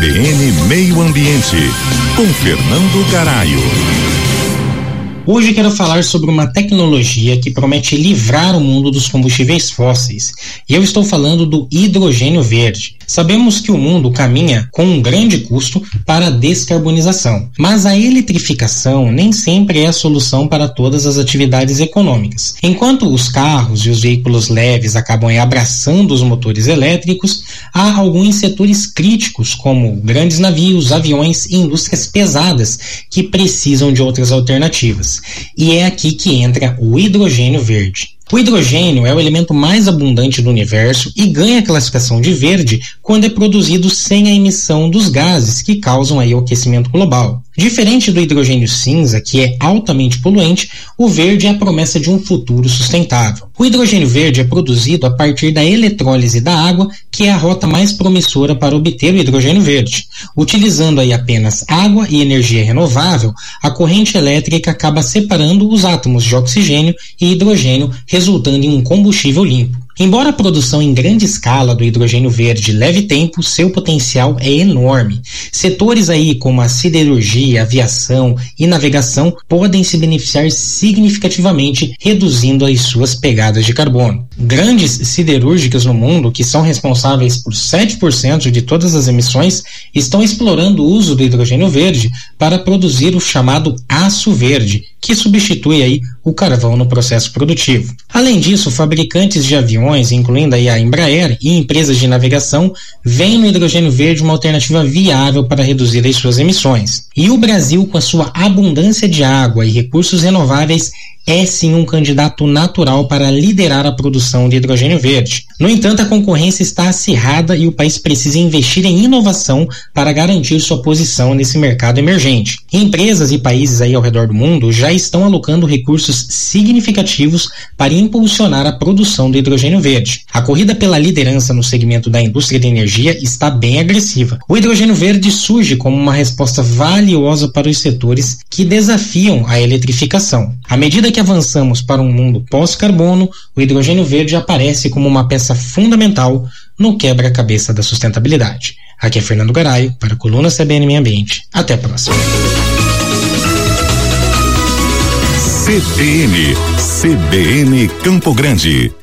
CBN Meio Ambiente, com Fernando Garaio. Hoje quero falar sobre uma tecnologia que promete livrar o mundo dos combustíveis fósseis. E eu estou falando do hidrogênio verde. Sabemos que o mundo caminha com um grande custo para a descarbonização, mas a eletrificação nem sempre é a solução para todas as atividades econômicas. Enquanto os carros e os veículos leves acabam abraçando os motores elétricos, há alguns setores críticos, como grandes navios, aviões e indústrias pesadas, que precisam de outras alternativas. E é aqui que entra o hidrogênio verde. O hidrogênio é o elemento mais abundante do universo e ganha a classificação de verde quando é produzido sem a emissão dos gases que causam aí o aquecimento global. Diferente do hidrogênio cinza, que é altamente poluente, o verde é a promessa de um futuro sustentável. O hidrogênio verde é produzido a partir da eletrólise da água, que é a rota mais promissora para obter o hidrogênio verde. Utilizando aí apenas água e energia renovável, a corrente elétrica acaba separando os átomos de oxigênio e hidrogênio, resultando em um combustível limpo. Embora a produção em grande escala do hidrogênio verde leve tempo, seu potencial é enorme. Setores aí como a siderurgia, aviação e navegação podem se beneficiar significativamente, reduzindo as suas pegadas de carbono. Grandes siderúrgicas no mundo, que são responsáveis por 7% de todas as emissões, estão explorando o uso do hidrogênio verde para produzir o chamado aço verde, que substitui aí o carvão no processo produtivo. Além disso, fabricantes de aviões, incluindo a Embraer e empresas de navegação, veem no hidrogênio verde uma alternativa viável para reduzir as suas emissões. E o Brasil, com a sua abundância de água e recursos renováveis, é sim um candidato natural para liderar a produção de hidrogênio verde. No entanto, a concorrência está acirrada e o país precisa investir em inovação para garantir sua posição nesse mercado emergente. Empresas e países aí ao redor do mundo já estão alocando recursos significativos para impulsionar a produção do hidrogênio verde. A corrida pela liderança no segmento da indústria de energia está bem agressiva. O hidrogênio verde surge como uma resposta valiosa para os setores que desafiam a eletrificação. À medida que avançamos para um mundo pós-carbono, o hidrogênio verde aparece como uma peça fundamental no quebra-cabeça da sustentabilidade. Aqui é Fernando Garaio, para a coluna CBN Meio Ambiente. Até a próxima. CBN, CBN Campo Grande.